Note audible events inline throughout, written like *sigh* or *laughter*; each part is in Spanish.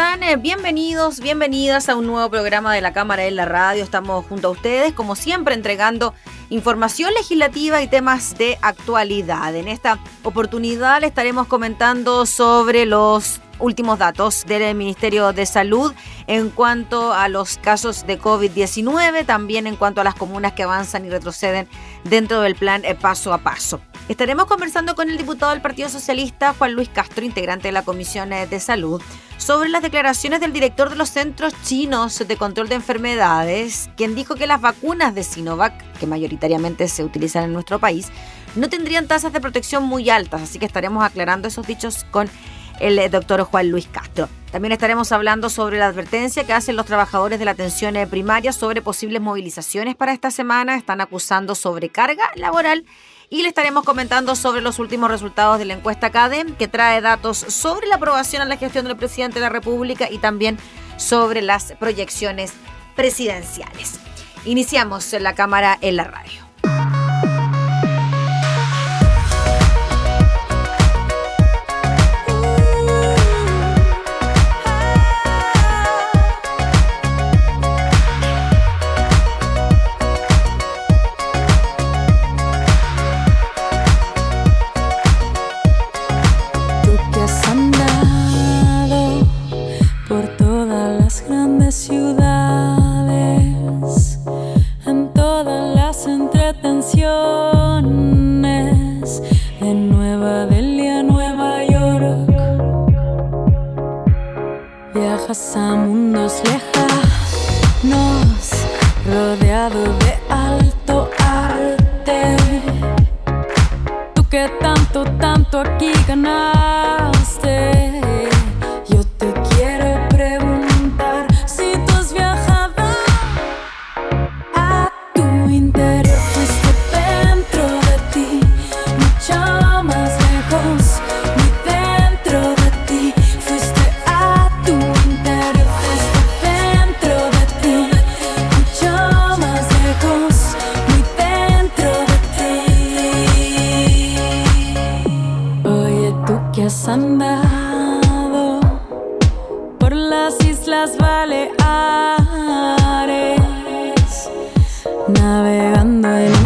Eh, bienvenidos, bienvenidas a un nuevo programa de la Cámara en la Radio. Estamos junto a ustedes, como siempre, entregando información legislativa y temas de actualidad. En esta oportunidad le estaremos comentando sobre los últimos datos del Ministerio de Salud en cuanto a los casos de COVID-19, también en cuanto a las comunas que avanzan y retroceden dentro del plan eh, paso a paso. Estaremos conversando con el diputado del Partido Socialista, Juan Luis Castro, integrante de la Comisión eh, de Salud, sobre las declaraciones del director de los Centros Chinos de Control de Enfermedades, quien dijo que las vacunas de Sinovac, que mayoritariamente se utilizan en nuestro país, no tendrían tasas de protección muy altas, así que estaremos aclarando esos dichos con el eh, doctor Juan Luis Castro. También estaremos hablando sobre la advertencia que hacen los trabajadores de la atención eh, primaria sobre posibles movilizaciones para esta semana. Están acusando sobrecarga laboral y le estaremos comentando sobre los últimos resultados de la encuesta CADEM, que trae datos sobre la aprobación a la gestión del presidente de la República y también sobre las proyecciones presidenciales. Iniciamos la cámara en la radio. Que has andado por las Islas Baleares, navegando en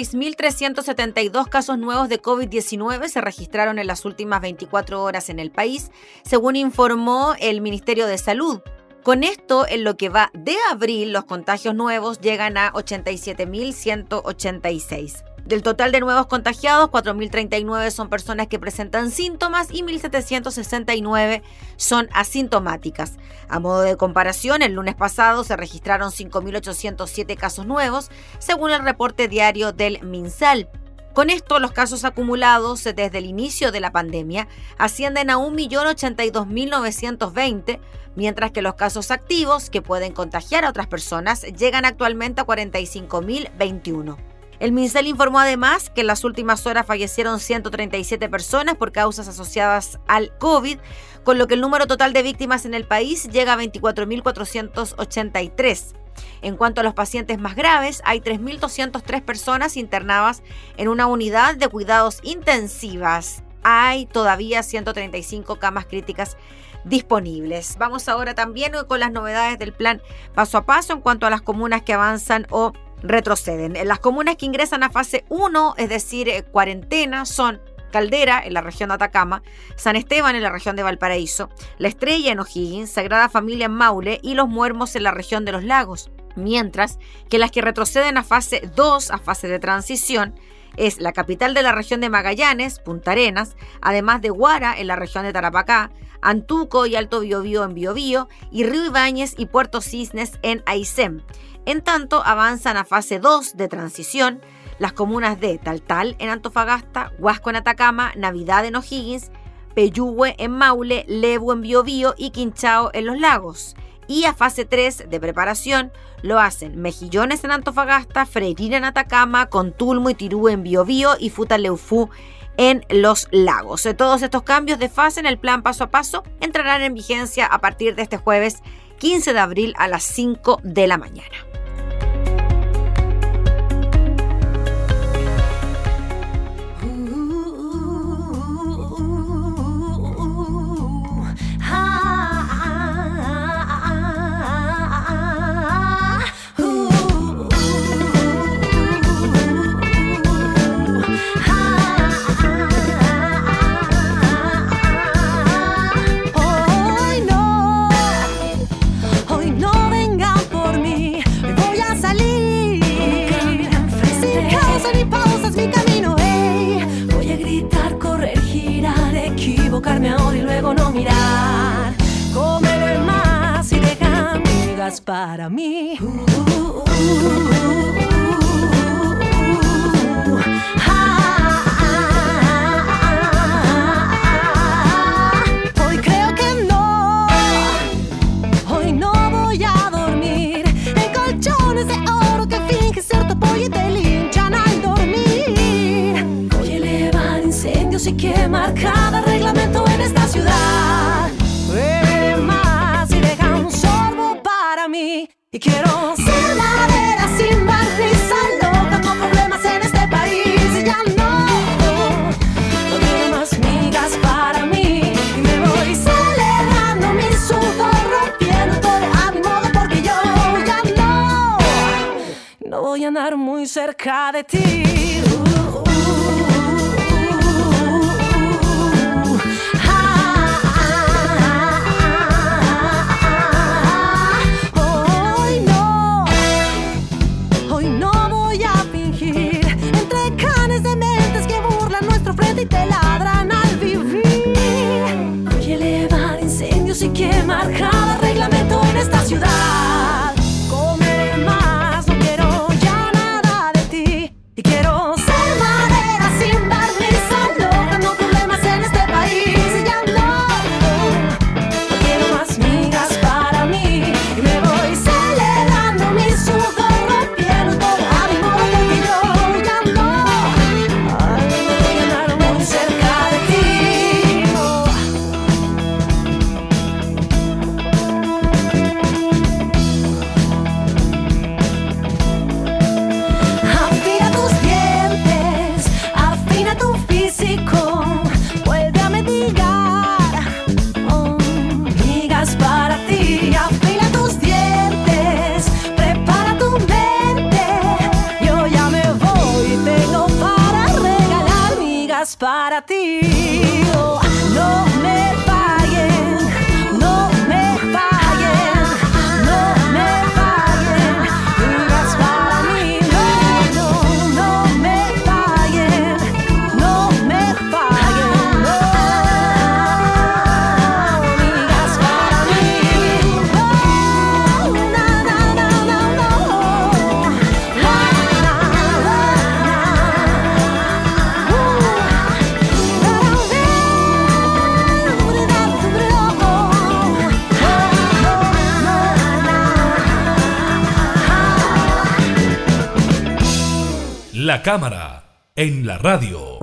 6.372 casos nuevos de COVID-19 se registraron en las últimas 24 horas en el país, según informó el Ministerio de Salud. Con esto, en lo que va de abril, los contagios nuevos llegan a 87.186. Del total de nuevos contagiados, 4.039 son personas que presentan síntomas y 1.769 son asintomáticas. A modo de comparación, el lunes pasado se registraron 5.807 casos nuevos, según el reporte diario del MinSal. Con esto, los casos acumulados desde el inicio de la pandemia ascienden a 1.082.920, mientras que los casos activos que pueden contagiar a otras personas llegan actualmente a 45.021. El MinSal informó además que en las últimas horas fallecieron 137 personas por causas asociadas al COVID, con lo que el número total de víctimas en el país llega a 24.483. En cuanto a los pacientes más graves, hay 3.203 personas internadas en una unidad de cuidados intensivas. Hay todavía 135 camas críticas disponibles. Vamos ahora también con las novedades del plan paso a paso en cuanto a las comunas que avanzan o retroceden. Las comunas que ingresan a fase 1, es decir, eh, cuarentena, son Caldera, en la región de Atacama, San Esteban, en la región de Valparaíso, La Estrella, en O'Higgins, Sagrada Familia, en Maule y Los Muermos, en la región de los Lagos. Mientras que las que retroceden a fase 2, a fase de transición, es la capital de la región de Magallanes, Punta Arenas, además de Guara, en la región de Tarapacá, Antuco y Alto Biobío en Biobío, y Río Ibáñez y Puerto Cisnes en Aysén. En tanto, avanzan a fase 2 de transición las comunas de Taltal en Antofagasta, Huasco en Atacama, Navidad en O'Higgins, Peyúgue en Maule, Lebu en Biobío y Quinchao en Los Lagos. Y a fase 3 de preparación lo hacen Mejillones en Antofagasta, Freirina en Atacama, Contulmo y Tirú en Biobío y Futaleufú en Los Lagos. Todos estos cambios de fase en el plan paso a paso entrarán en vigencia a partir de este jueves 15 de abril a las 5 de la mañana. Para mí. Hoy cerca de ti. ciudad. Come más, no quiero ya nada ti. La cámara en la radio.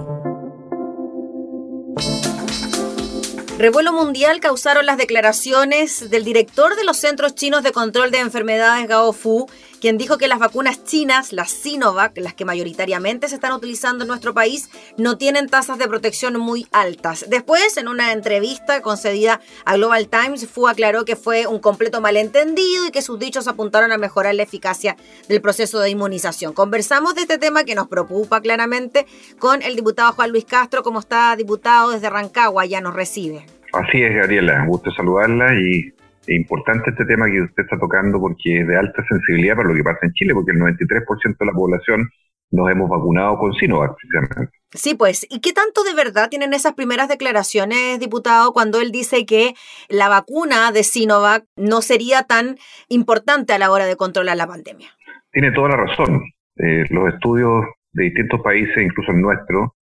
Revuelo mundial causaron las declaraciones del director de los Centros Chinos de Control de Enfermedades, Gao Fu, quien dijo que las vacunas chinas, las Sinovac, las que mayoritariamente se están utilizando en nuestro país, no tienen tasas de protección muy altas. Después, en una entrevista concedida a Global Times, Fu aclaró que fue un completo malentendido y que sus dichos apuntaron a mejorar la eficacia del proceso de inmunización. Conversamos de este tema que nos preocupa claramente con el diputado Juan Luis Castro, como está diputado desde Rancagua, ya nos recibe. Así es, Gabriela, gusto saludarla y es importante este tema que usted está tocando porque es de alta sensibilidad para lo que pasa en Chile, porque el 93% de la población nos hemos vacunado con Sinovac, precisamente. Sí, pues, ¿y qué tanto de verdad tienen esas primeras declaraciones, diputado, cuando él dice que la vacuna de Sinovac no sería tan importante a la hora de controlar la pandemia? Tiene toda la razón. Eh, los estudios de distintos países, incluso el nuestro,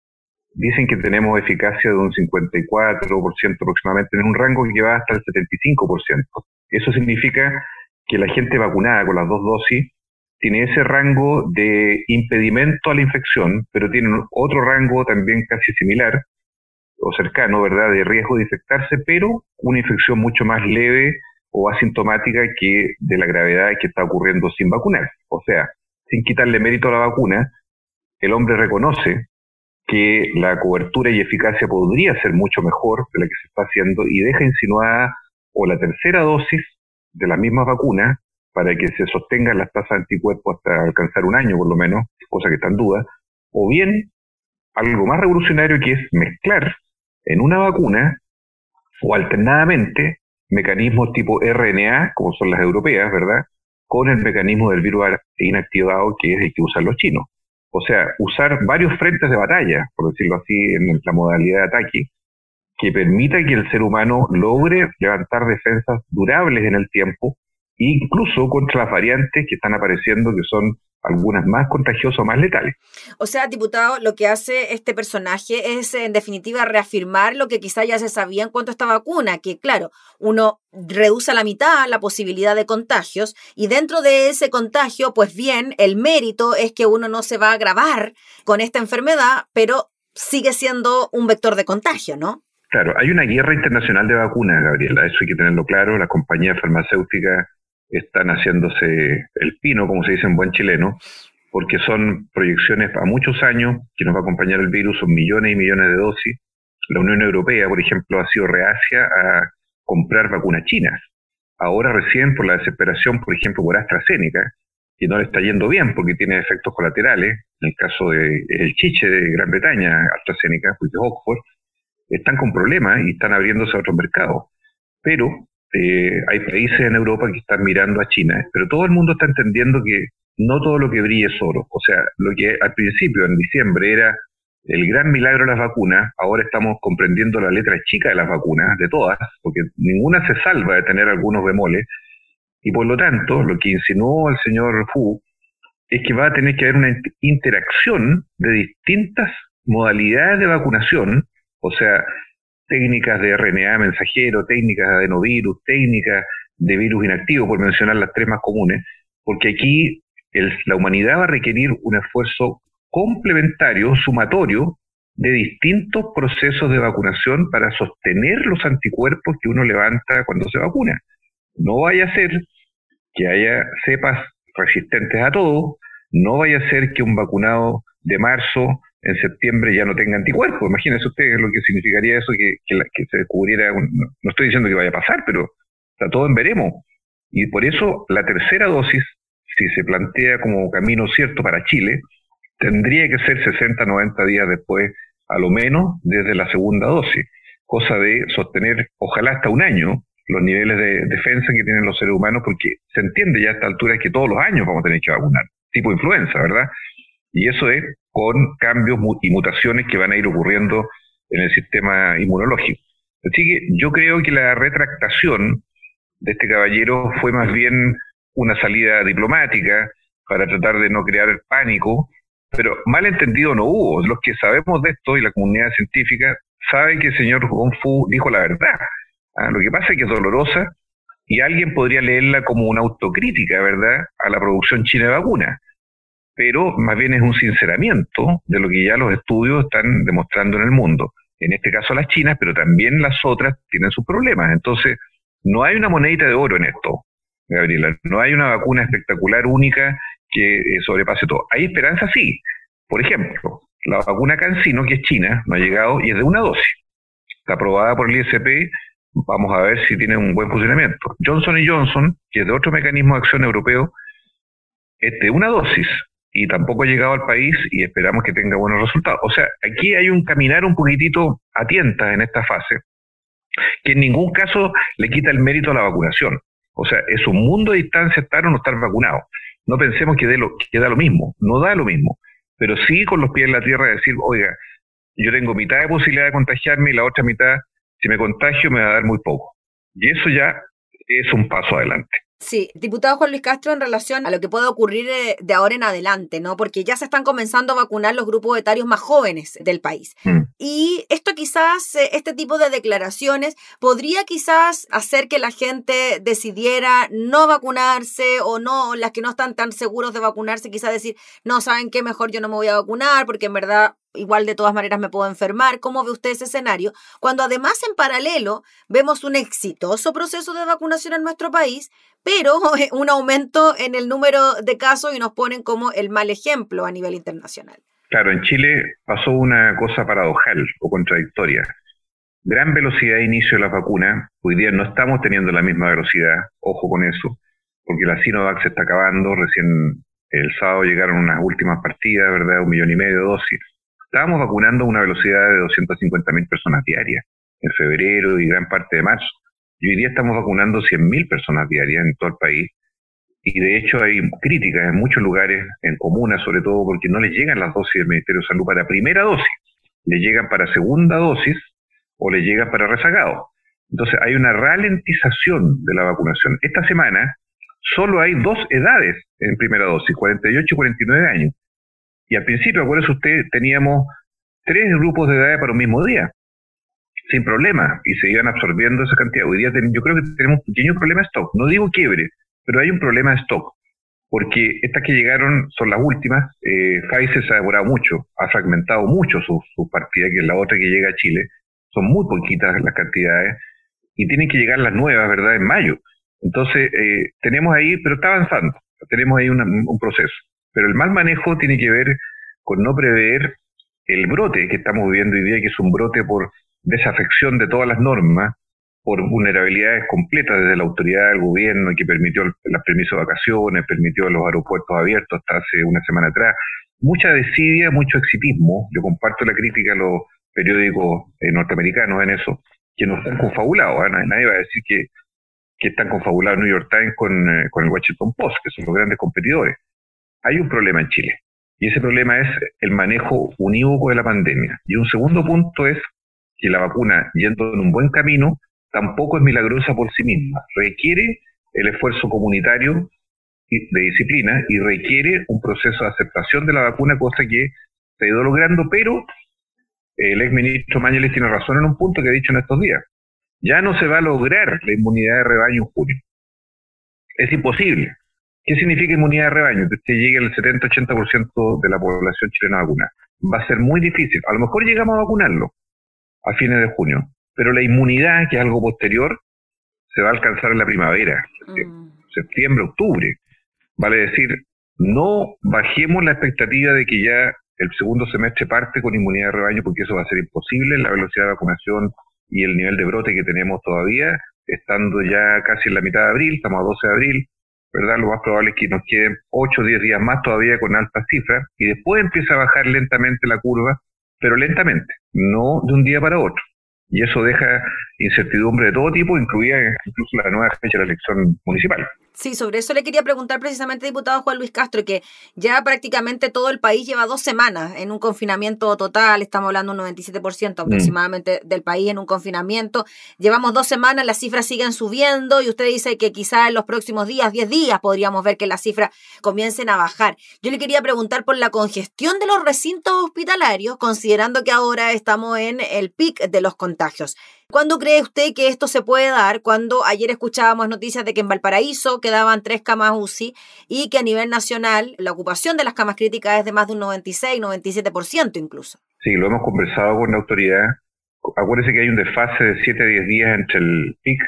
dicen que tenemos eficacia de un 54% aproximadamente, en un rango que va hasta el 75%. Eso significa que la gente vacunada con las dos dosis tiene ese rango de impedimento a la infección, pero tiene otro rango también casi similar o cercano, ¿verdad?, de riesgo de infectarse, pero una infección mucho más leve o asintomática que de la gravedad que está ocurriendo sin vacunar. O sea, sin quitarle mérito a la vacuna, el hombre reconoce que la cobertura y eficacia podría ser mucho mejor de la que se está haciendo y deja insinuada o la tercera dosis de la misma vacuna para que se sostengan las tasas de anticuerpos hasta alcanzar un año por lo menos, cosa que está en duda, o bien algo más revolucionario que es mezclar en una vacuna o alternadamente mecanismos tipo RNA, como son las europeas, ¿verdad? Con el mecanismo del virus inactivado que es el que usan los chinos. O sea, usar varios frentes de batalla, por decirlo así, en la modalidad de ataque, que permita que el ser humano logre levantar defensas durables en el tiempo, incluso contra las variantes que están apareciendo, que son algunas más contagiosas o más letales. O sea, diputado, lo que hace este personaje es, en definitiva, reafirmar lo que quizá ya se sabía en cuanto a esta vacuna, que claro, uno reduce a la mitad la posibilidad de contagios y dentro de ese contagio, pues bien, el mérito es que uno no se va a agravar con esta enfermedad, pero sigue siendo un vector de contagio, ¿no? Claro, hay una guerra internacional de vacunas, Gabriela, eso hay que tenerlo claro. Las compañías farmacéuticas están haciéndose el pino, como se dice en buen chileno, porque son proyecciones a muchos años que nos va a acompañar el virus, son millones y millones de dosis. La Unión Europea, por ejemplo, ha sido reacia a comprar vacunas chinas. Ahora recién por la desesperación, por ejemplo, por AstraZeneca, que no le está yendo bien porque tiene efectos colaterales, en el caso del el chiche de Gran Bretaña, AstraZeneca, pues de Oxford, están con problemas y están abriéndose a otros mercados. Pero eh, hay países en Europa que están mirando a China, pero todo el mundo está entendiendo que no todo lo que brille es oro. O sea, lo que al principio, en diciembre, era el gran milagro de las vacunas, ahora estamos comprendiendo la letra chica de las vacunas, de todas, porque ninguna se salva de tener algunos bemoles, y por lo tanto, lo que insinuó el señor Fu es que va a tener que haber una interacción de distintas modalidades de vacunación, o sea, técnicas de RNA mensajero, técnicas de adenovirus, técnicas de virus inactivo, por mencionar las tres más comunes, porque aquí el, la humanidad va a requerir un esfuerzo complementario, sumatorio, de distintos procesos de vacunación para sostener los anticuerpos que uno levanta cuando se vacuna. No vaya a ser que haya cepas resistentes a todo, no vaya a ser que un vacunado de marzo en septiembre ya no tenga anticuerpos. Imagínense ustedes lo que significaría eso, que, la, que se descubriera, un, no, estoy diciendo que vaya a pasar, pero todo en veremos. Y por eso la tercera dosis, si se plantea como camino cierto para Chile, tendría que ser 60, 90 días después a lo menos desde la segunda dosis, cosa de sostener, ojalá hasta un año, los niveles de defensa que tienen los seres humanos, porque se entiende ya a esta altura que todos los años vamos a tener que vacunar, tipo influenza, ¿verdad? Y eso es con cambios y mutaciones que van a ir ocurriendo en el sistema inmunológico. Así que yo creo que la retractación de este caballero fue más bien una salida diplomática para tratar de no crear pánico, pero mal entendido no hubo. Los que sabemos de esto y la comunidad científica saben que el señor Gong Fu dijo la verdad. Ah, lo que pasa es que es dolorosa y alguien podría leerla como una autocrítica, ¿verdad?, a la producción china de vacunas. Pero más bien es un sinceramiento de lo que ya los estudios están demostrando en el mundo. En este caso las chinas, pero también las otras tienen sus problemas. Entonces, no hay una monedita de oro en esto, Gabriela. No hay una vacuna espectacular, única, que eh, sobrepase todo. Hay esperanza, sí. Por ejemplo, la vacuna CanSino, que es china, no ha llegado y es de una dosis. Está aprobada por el ISP. Vamos a ver si tiene un buen funcionamiento. Johnson Johnson, que es de otro mecanismo de acción europeo, es de una dosis y tampoco ha llegado al país y esperamos que tenga buenos resultados. O sea, aquí hay un caminar un poquitito a tientas en esta fase, que en ningún caso le quita el mérito a la vacunación. O sea, es un mundo de distancia estar o no estar vacunado. No pensemos que, lo, que da lo mismo, no da lo mismo, pero sí con los pies en la tierra decir, oiga, yo tengo mitad de posibilidad de contagiarme y la otra mitad, si me contagio, me va a dar muy poco. Y eso ya es un paso adelante. Sí, diputado Juan Luis Castro, en relación a lo que puede ocurrir eh, de ahora en adelante, ¿no? Porque ya se están comenzando a vacunar los grupos etarios más jóvenes del país. Mm. Y esto quizás, eh, este tipo de declaraciones, podría quizás hacer que la gente decidiera no vacunarse o no, las que no están tan seguros de vacunarse, quizás decir, no, ¿saben qué? Mejor yo no me voy a vacunar porque en verdad igual de todas maneras me puedo enfermar. ¿Cómo ve usted ese escenario? Cuando además en paralelo vemos un exitoso proceso de vacunación en nuestro país, pero *laughs* un aumento en el número de casos y nos ponen como el mal ejemplo a nivel internacional. Claro, en Chile pasó una cosa paradojal o contradictoria. Gran velocidad de inicio de la vacuna. Hoy día no estamos teniendo la misma velocidad, ojo con eso, porque la Sinovac se está acabando. Recién el sábado llegaron unas últimas partidas, ¿verdad? Un millón y medio de dosis Estábamos vacunando a una velocidad de 250.000 personas diarias en febrero y gran parte de marzo. Y hoy día estamos vacunando 100.000 personas diarias en todo el país. Y de hecho hay críticas en muchos lugares, en comunas sobre todo, porque no les llegan las dosis del Ministerio de Salud para primera dosis. Le llegan para segunda dosis o le llegan para rezagado. Entonces hay una ralentización de la vacunación. Esta semana solo hay dos edades en primera dosis, 48 y 49 años. Y al principio, acuérdese usted, teníamos tres grupos de edad para un mismo día, sin problema, y se iban absorbiendo esa cantidad. Hoy día yo creo que tenemos un pequeño problema de stock. No digo quiebre, pero hay un problema de stock, porque estas que llegaron son las últimas. Eh, Pfizer se ha demorado mucho, ha fragmentado mucho su, su partida, que es la otra que llega a Chile. Son muy poquitas las cantidades, y tienen que llegar las nuevas, ¿verdad?, en mayo. Entonces, eh, tenemos ahí, pero está avanzando, tenemos ahí un proceso. Pero el mal manejo tiene que ver con no prever el brote que estamos viviendo hoy día, que es un brote por desafección de todas las normas, por vulnerabilidades completas desde la autoridad del gobierno que permitió el, permiso de vacaciones, permitió los aeropuertos abiertos hasta hace una semana atrás. Mucha desidia, mucho exitismo. Yo comparto la crítica a los periódicos eh, norteamericanos en eso, que no están confabulados. ¿eh? Nadie va a decir que, que están confabulados New York Times eh, con el Washington Post, que son los grandes competidores hay un problema en Chile. Y ese problema es el manejo unívoco de la pandemia. Y un segundo punto es que la vacuna, yendo en un buen camino, tampoco es milagrosa por sí misma. Requiere el esfuerzo comunitario de disciplina y requiere un proceso de aceptación de la vacuna, cosa que se ha ido logrando, pero el exministro Mañeles tiene razón en un punto que ha dicho en estos días. Ya no se va a lograr la inmunidad de rebaño en junio. Es imposible. ¿Qué significa inmunidad de rebaño? Que usted llegue al 70-80% de la población chilena vacunada. Va a ser muy difícil. A lo mejor llegamos a vacunarlo a fines de junio, pero la inmunidad, que es algo posterior, se va a alcanzar en la primavera, mm. septiembre, octubre. Vale decir, no bajemos la expectativa de que ya el segundo semestre parte con inmunidad de rebaño, porque eso va a ser imposible, la velocidad de vacunación y el nivel de brote que tenemos todavía, estando ya casi en la mitad de abril, estamos a 12 de abril, ¿verdad? Lo más probable es que nos queden 8 o 10 días más todavía con altas cifras y después empieza a bajar lentamente la curva, pero lentamente, no de un día para otro. Y eso deja incertidumbre de todo tipo, incluida incluso la nueva fecha de la elección municipal. Sí, sobre eso le quería preguntar precisamente, diputado Juan Luis Castro, que ya prácticamente todo el país lleva dos semanas en un confinamiento total, estamos hablando de un 97% mm. aproximadamente del país en un confinamiento. Llevamos dos semanas, las cifras siguen subiendo y usted dice que quizá en los próximos días, 10 días, podríamos ver que las cifras comiencen a bajar. Yo le quería preguntar por la congestión de los recintos hospitalarios, considerando que ahora estamos en el pic de los contagios. ¿Cuándo cree usted que esto se puede dar? Cuando ayer escuchábamos noticias de que en Valparaíso quedaban tres camas UCI y que a nivel nacional la ocupación de las camas críticas es de más de un 96, 97% incluso. Sí, lo hemos conversado con la autoridad. Acuérdese que hay un desfase de 7 a 10 días entre el pic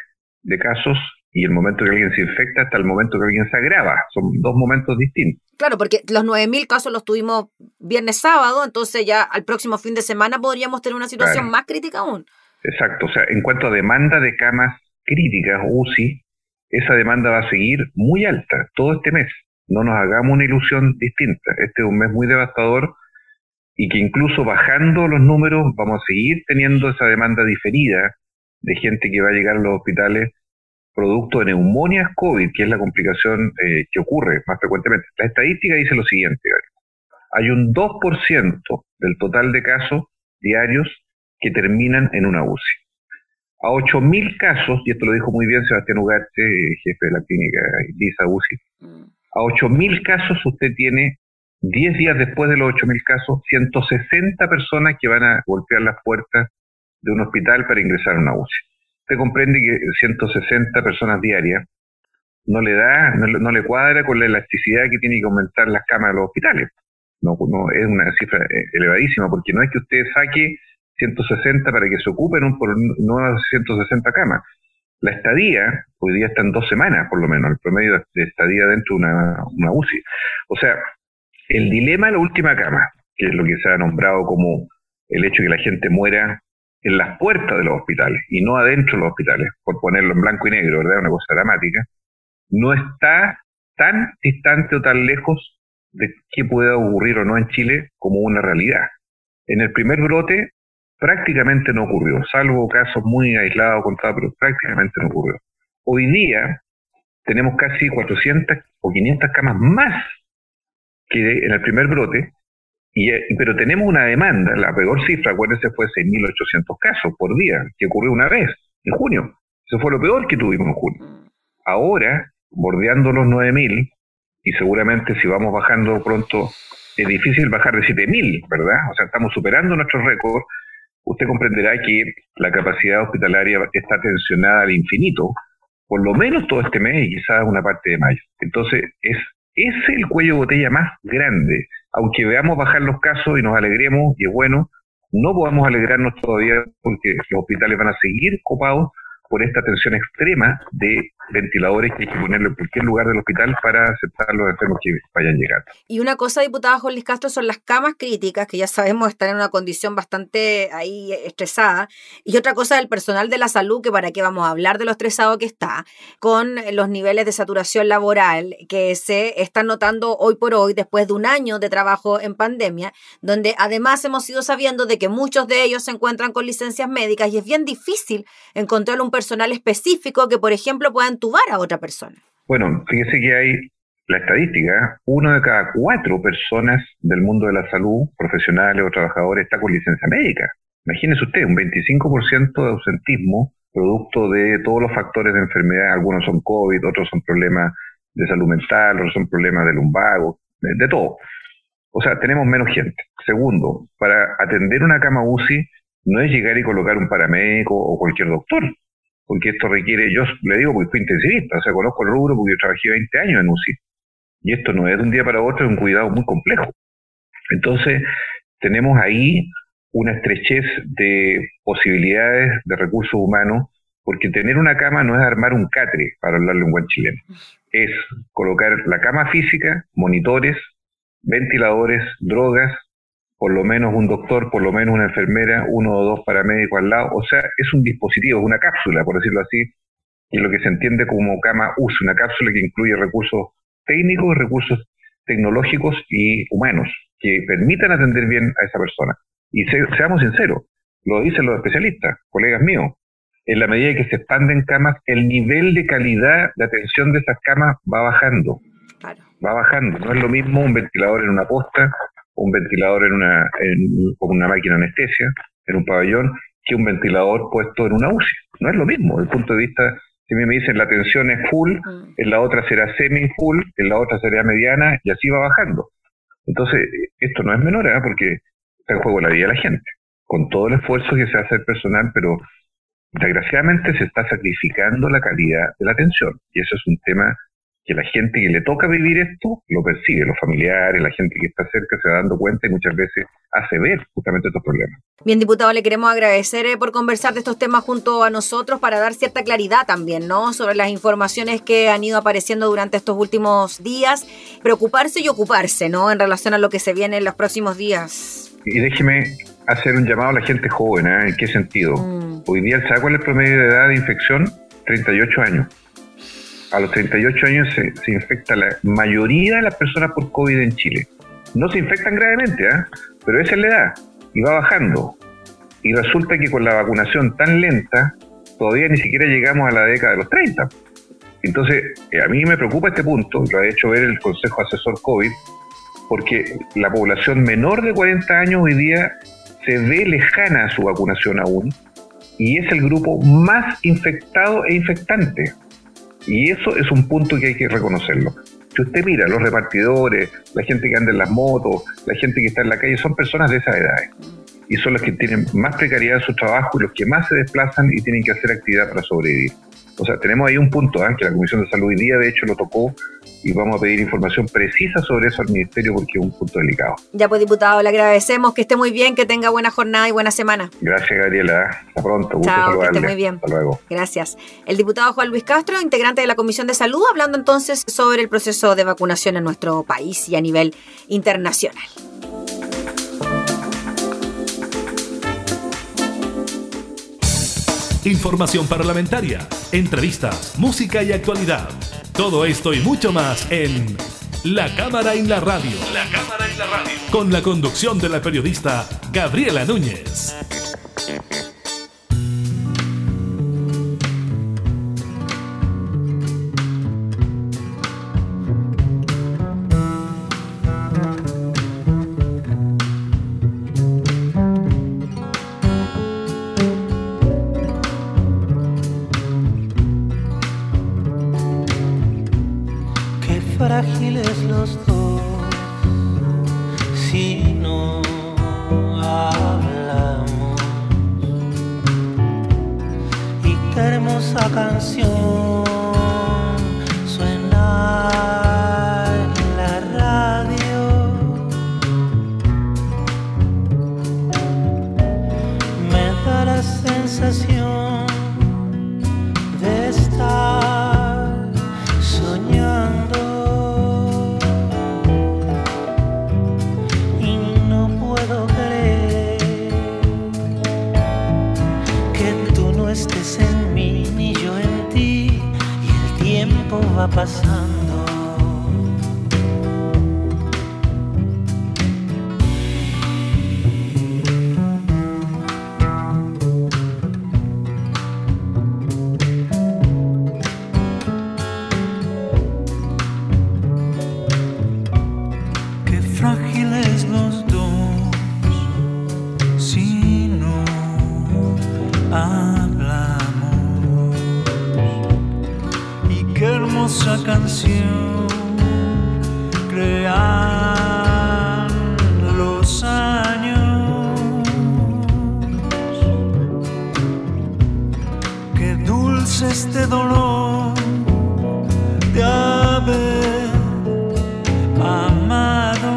de casos y el momento que alguien se infecta hasta el momento que alguien se agrava. Son dos momentos distintos. Claro, porque los 9.000 casos los tuvimos viernes sábado, entonces ya al próximo fin de semana podríamos tener una situación más crítica aún. Exacto, o sea, en cuanto a demanda de camas críticas UCI, esa demanda va a seguir muy alta todo este mes. No nos hagamos una ilusión distinta. Este es un mes muy devastador y que incluso bajando los números vamos a seguir teniendo esa demanda diferida de gente que va a llegar a los hospitales producto de neumonias COVID, que es la complicación eh, que ocurre más frecuentemente. La estadística dice lo siguiente, hay un 2% del total de casos diarios que terminan en una UCI. A 8.000 casos, y esto lo dijo muy bien Sebastián Ugarte, jefe de la clínica ISA UCI, a 8.000 casos usted tiene 10 días después de los 8.000 casos, 160 personas que van a golpear las puertas de un hospital para ingresar a una UCI. Usted comprende que 160 personas diarias no le da, no, le cuadra con la elasticidad que tiene que aumentar las camas de los hospitales. No, no, es una cifra eh, elevadísima, porque no es que usted saque 160 para que se ocupen por nuevas 160 camas. La estadía, hoy día están dos semanas por lo menos, el promedio de estadía dentro de una, una UCI. O sea, el dilema de la última cama, que es lo que se ha nombrado como el hecho de que la gente muera en las puertas de los hospitales y no adentro de los hospitales, por ponerlo en blanco y negro, ¿verdad? Una cosa dramática, no está tan distante o tan lejos de qué pueda ocurrir o no en Chile como una realidad. En el primer brote prácticamente no ocurrió, salvo casos muy aislados, contados, pero prácticamente no ocurrió. Hoy día tenemos casi 400 o 500 camas más que en el primer brote, y, pero tenemos una demanda, la peor cifra, acuérdense, fue 6.800 casos por día, que ocurrió una vez, en junio. Eso fue lo peor que tuvimos en junio. Ahora, bordeando los 9.000, y seguramente si vamos bajando pronto, es difícil bajar de 7.000, ¿verdad? O sea, estamos superando nuestros récords, usted comprenderá que la capacidad hospitalaria está tensionada al infinito, por lo menos todo este mes y quizás una parte de mayo. Entonces, es ese el cuello de botella más grande. Aunque veamos bajar los casos y nos alegremos, y es bueno, no podamos alegrarnos todavía porque los hospitales van a seguir copados por esta tensión extrema de ventiladores que hay que ponerlo en cualquier lugar del hospital para aceptar los enfermos que vayan llegando. Y una cosa, diputada Jorge Castro, son las camas críticas, que ya sabemos están en una condición bastante ahí estresada. Y otra cosa, el personal de la salud, que para qué vamos a hablar de lo estresado que está, con los niveles de saturación laboral que se están notando hoy por hoy, después de un año de trabajo en pandemia, donde además hemos ido sabiendo de que muchos de ellos se encuentran con licencias médicas y es bien difícil encontrar un personal específico que, por ejemplo, pueda entubar a otra persona. Bueno, fíjese que hay la estadística, uno de cada cuatro personas del mundo de la salud, profesionales o trabajadores, está con licencia médica. Imagínese usted, un 25% de ausentismo producto de todos los factores de enfermedad, algunos son COVID, otros son problemas de salud mental, otros son problemas de lumbago, de, de todo. O sea, tenemos menos gente. Segundo, para atender una cama UCI no es llegar y colocar un paramédico o cualquier doctor porque esto requiere, yo le digo porque fui intensivista, o sea, conozco el rubro porque yo trabajé 20 años en UCI, y esto no es de un día para otro, es un cuidado muy complejo. Entonces, tenemos ahí una estrechez de posibilidades de recursos humanos, porque tener una cama no es armar un catre, para hablarle en buen chileno, es colocar la cama física, monitores, ventiladores, drogas, por lo menos un doctor, por lo menos una enfermera, uno o dos paramédicos al lado. O sea, es un dispositivo, es una cápsula, por decirlo así, y lo que se entiende como cama uso, una cápsula que incluye recursos técnicos, recursos tecnológicos y humanos que permitan atender bien a esa persona. Y seamos sinceros, lo dicen los especialistas, colegas míos, en la medida que se expanden camas, el nivel de calidad de atención de esas camas va bajando. Va bajando. No es lo mismo un ventilador en una posta, un ventilador en una, con una máquina anestesia, en un pabellón, que un ventilador puesto en una UCI. No es lo mismo, desde el punto de vista, si me dicen la atención es full, mm. en la otra será semi-full, en la otra será mediana, y así va bajando. Entonces, esto no es menor, ¿eh? porque está en juego la vida de la gente, con todo el esfuerzo que se hace el personal, pero desgraciadamente se está sacrificando la calidad de la atención, y eso es un tema que la gente que le toca vivir esto lo percibe, los familiares, la gente que está cerca se va dando cuenta y muchas veces hace ver justamente estos problemas. Bien, diputado, le queremos agradecer eh, por conversar de estos temas junto a nosotros para dar cierta claridad también, ¿no? Sobre las informaciones que han ido apareciendo durante estos últimos días, preocuparse y ocuparse, ¿no? En relación a lo que se viene en los próximos días. Y déjeme hacer un llamado a la gente joven, ¿eh? ¿En qué sentido? Mm. Hoy día, ¿sabe cuál es el promedio de edad de infección? 38 años a los 38 años se, infecta la mayoría de las personas por COVID en Chile. No se infectan gravemente, ¿eh? pero esa es la edad y va bajando. Y resulta que con la vacunación tan lenta, todavía ni siquiera llegamos a la década de los 30. Entonces, eh, a mí me preocupa este punto, lo ha hecho ver el Consejo Asesor COVID, porque la población menor de 40 años hoy día se ve lejana a su vacunación aún y es el grupo más infectado e infectante. Y eso es un punto que hay que reconocerlo. Si usted mira, los repartidores, la gente que anda en las motos, la gente que está en la calle, son personas de esa edad. Y son los que tienen más precariedad en su trabajo y los que más se desplazan y tienen que hacer actividad para sobrevivir. O sea, tenemos ahí un punto ¿eh? que la Comisión de Salud hoy día, de hecho, lo tocó y vamos a pedir información precisa sobre eso al Ministerio porque es un punto delicado. Ya pues, diputado, le agradecemos que esté muy bien, que tenga buena jornada y buena semana. Gracias, Gabriela. Hasta pronto. Gusto Chao, que esté muy bien. Hasta luego. Gracias. El diputado Juan Luis Castro, integrante de la Comisión de Salud, hablando entonces sobre el proceso de vacunación en nuestro país y a nivel internacional. Información parlamentaria, entrevistas, música y actualidad. Todo esto y mucho más en La Cámara en la Radio. La Cámara en la Radio. Con la conducción de la periodista Gabriela Núñez. frágiles los dos si no hablamos. Y qué hermosa canción. menos este dolor de haber amado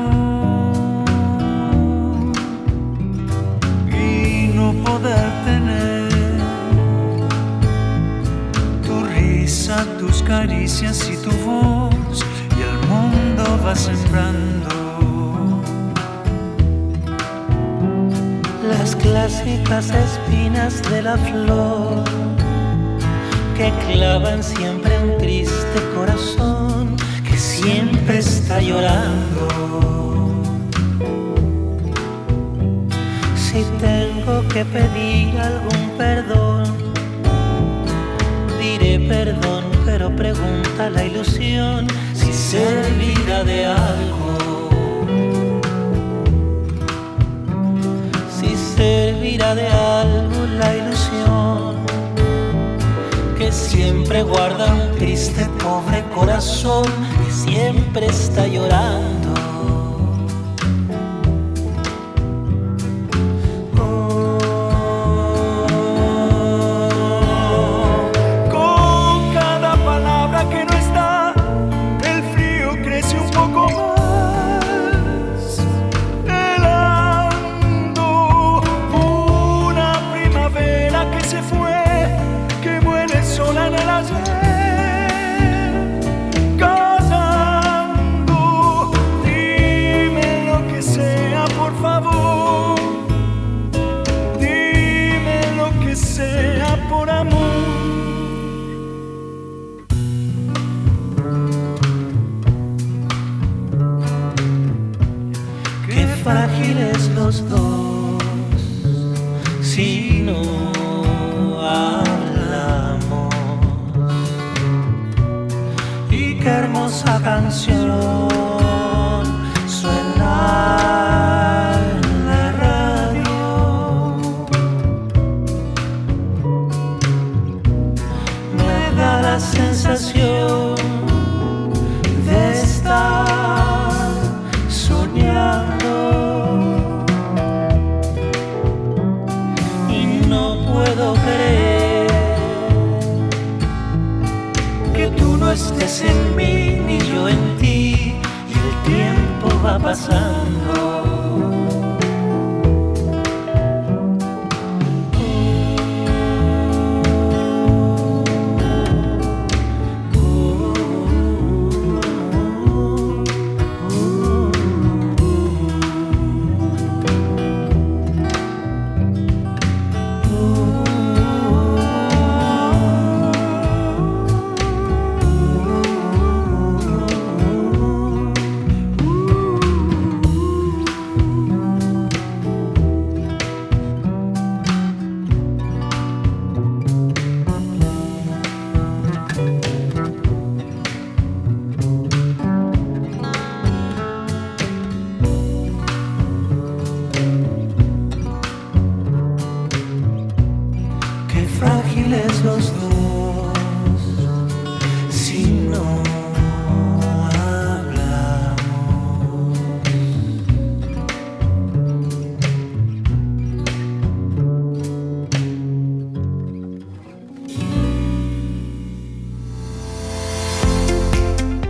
y no poder tener tu risa, tus caricias y tu voz y el mundo va sembrando. Las clásicas espinas de la flor que clavan siempre un triste corazón que siempre está llorando. Si tengo que pedir algún perdón, diré perdón, pero pregunta la ilusión si servirá de algo. Si servirá de algo siempre guarda un triste pobre corazón que siempre está llorando.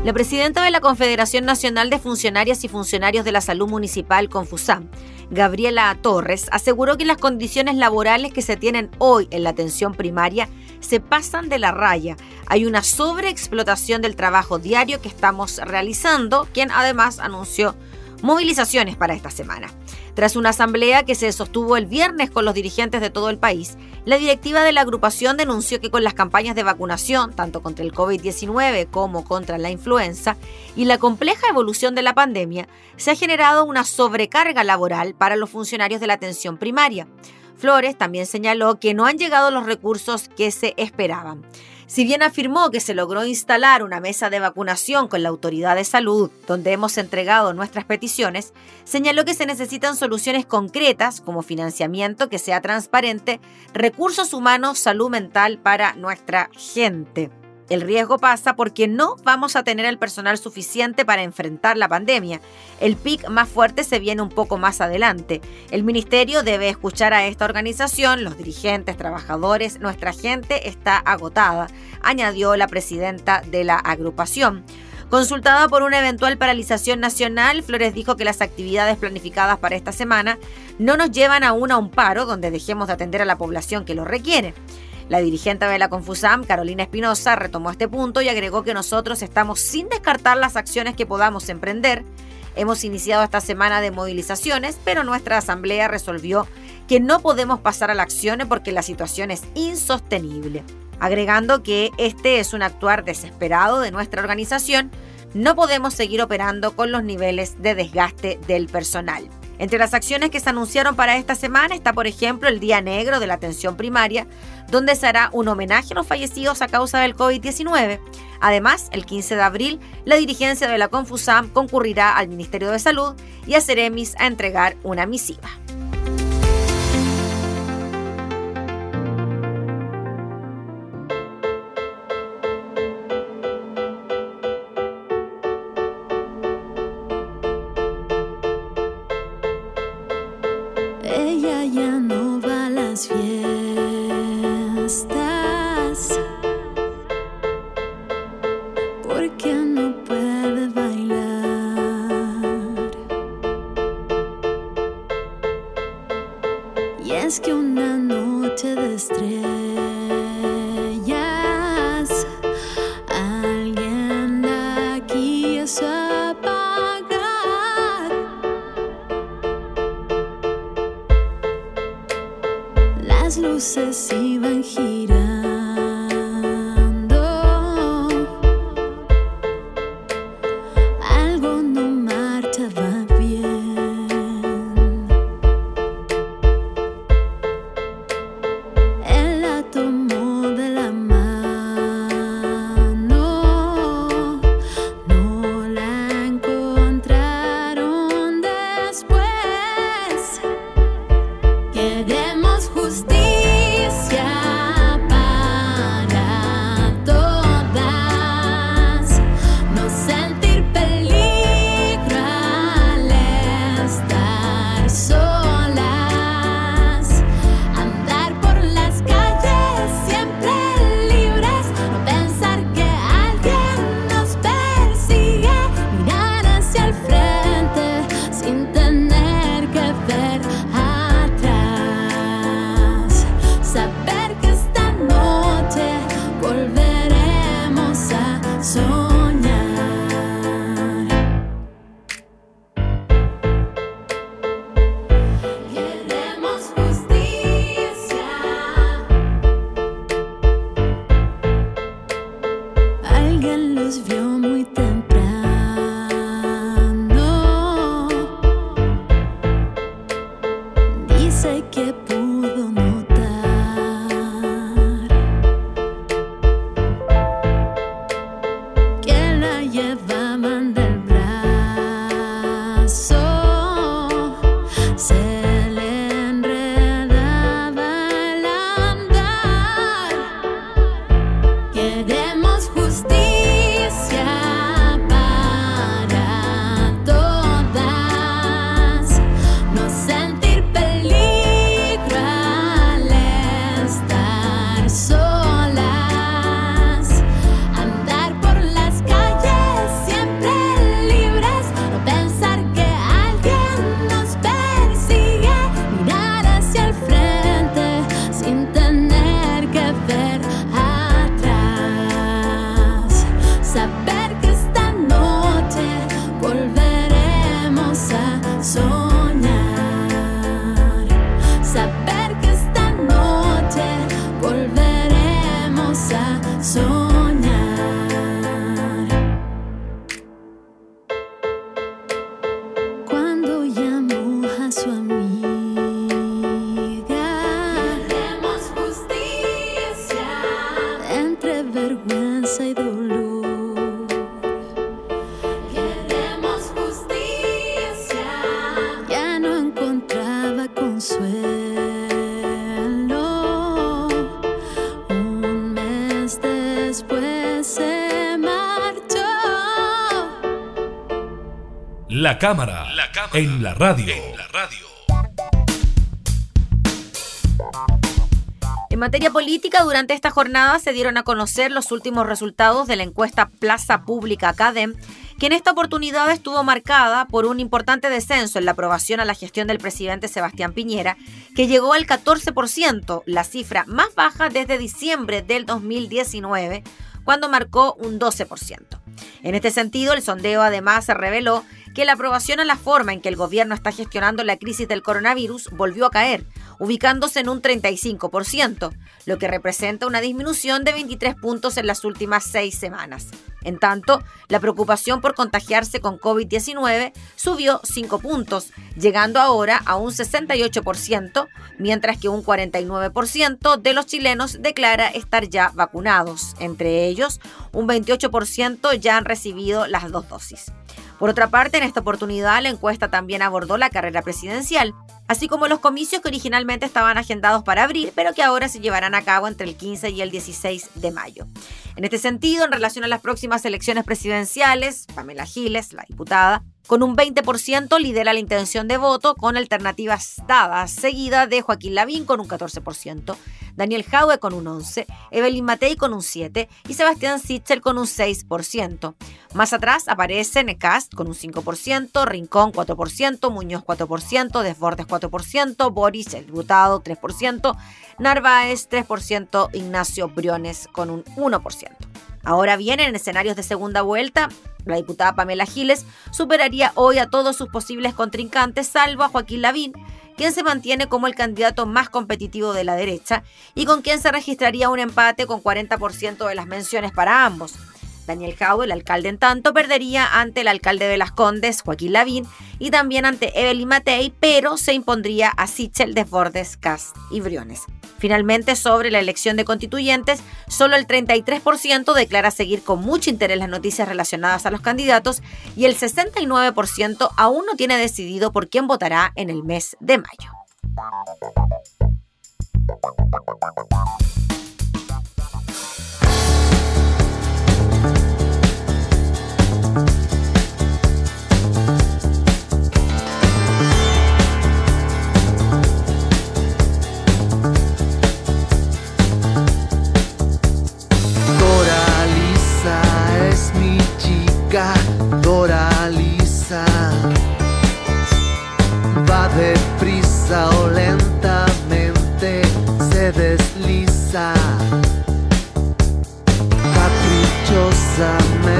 La presidenta de la Confederación Nacional de Funcionarias y Funcionarios de la Salud Municipal, Confusam, Gabriela Torres, aseguró que las condiciones laborales que se tienen hoy en la atención primaria se pasan de la raya. Hay una sobreexplotación del trabajo diario que estamos realizando, quien además anunció movilizaciones para esta semana. Tras una asamblea que se sostuvo el viernes con los dirigentes de todo el país, la directiva de la agrupación denunció que con las campañas de vacunación, tanto contra el COVID-19 como contra la influenza, y la compleja evolución de la pandemia, se ha generado una sobrecarga laboral para los funcionarios de la atención primaria. Flores también señaló que no han llegado los recursos que se esperaban. Si bien afirmó que se logró instalar una mesa de vacunación con la autoridad de salud, donde hemos entregado nuestras peticiones, señaló que se necesitan soluciones concretas como financiamiento que sea transparente, recursos humanos, salud mental para nuestra gente. El riesgo pasa porque no vamos a tener el personal suficiente para enfrentar la pandemia. El pic más fuerte se viene un poco más adelante. El ministerio debe escuchar a esta organización, los dirigentes, trabajadores, nuestra gente está agotada, añadió la presidenta de la agrupación. Consultada por una eventual paralización nacional, Flores dijo que las actividades planificadas para esta semana no nos llevan aún a un paro donde dejemos de atender a la población que lo requiere. La dirigente de la Confusam, Carolina Espinosa, retomó este punto y agregó que nosotros estamos sin descartar las acciones que podamos emprender. Hemos iniciado esta semana de movilizaciones, pero nuestra asamblea resolvió que no podemos pasar a la acción porque la situación es insostenible. Agregando que este es un actuar desesperado de nuestra organización, no podemos seguir operando con los niveles de desgaste del personal. Entre las acciones que se anunciaron para esta semana está, por ejemplo, el Día Negro de la Atención Primaria, donde se hará un homenaje a los fallecidos a causa del COVID-19. Además, el 15 de abril, la dirigencia de la Confusam concurrirá al Ministerio de Salud y a Ceremis a entregar una misiva. La cámara, en, la radio. En materia política, durante esta jornada se dieron a conocer los últimos resultados de la encuesta Plaza Pública Academ, que en esta oportunidad estuvo marcada por un importante descenso en la aprobación a la gestión del presidente Sebastián Piñera, que llegó al 14%, la cifra más baja desde diciembre del 2019, cuando marcó un 12%. En este sentido, el sondeo además se reveló que la aprobación a la forma en que el gobierno está gestionando la crisis del coronavirus volvió a caer, ubicándose en un 35%, lo que representa una disminución de 23 puntos en las últimas seis semanas. En tanto, la preocupación por contagiarse con COVID-19 subió 5 puntos, llegando ahora a un 68%, mientras que un 49% de los chilenos declara estar ya vacunados. Entre ellos, un 28% ya han recibido las dos dosis. Por otra parte, en esta oportunidad la encuesta también abordó la carrera presidencial, así como los comicios que originalmente estaban agendados para abril, pero que ahora se llevarán a cabo entre el 15 y el 16 de mayo. En este sentido, en relación a las próximas elecciones presidenciales, Pamela Giles, la diputada, con un 20% lidera la intención de voto con alternativas dadas, seguida de Joaquín Lavín con un 14%, Daniel Jaue con un 11%, Evelyn Matei con un 7% y Sebastián Sichel con un 6%. Más atrás aparecen Cast con un 5%, Rincón 4%, Muñoz 4%, Desbordes 4%, Boris, el diputado 3%, Narváez 3%, Ignacio Briones con un 1%. Ahora bien, en escenarios de segunda vuelta, la diputada Pamela Giles superaría hoy a todos sus posibles contrincantes, salvo a Joaquín Lavín, quien se mantiene como el candidato más competitivo de la derecha y con quien se registraría un empate con 40% de las menciones para ambos. Daniel Jau, el alcalde en tanto, perdería ante el alcalde de Las Condes, Joaquín Lavín, y también ante Evelyn Matei, pero se impondría a Sichel, Desbordes, Cast y Briones. Finalmente, sobre la elección de constituyentes, solo el 33% declara seguir con mucho interés las noticias relacionadas a los candidatos y el 69% aún no tiene decidido por quién votará en el mes de mayo. Dora Lisa es mi chica, Dora Lisa va de prisa o lentamente se desliza, caprichosa me.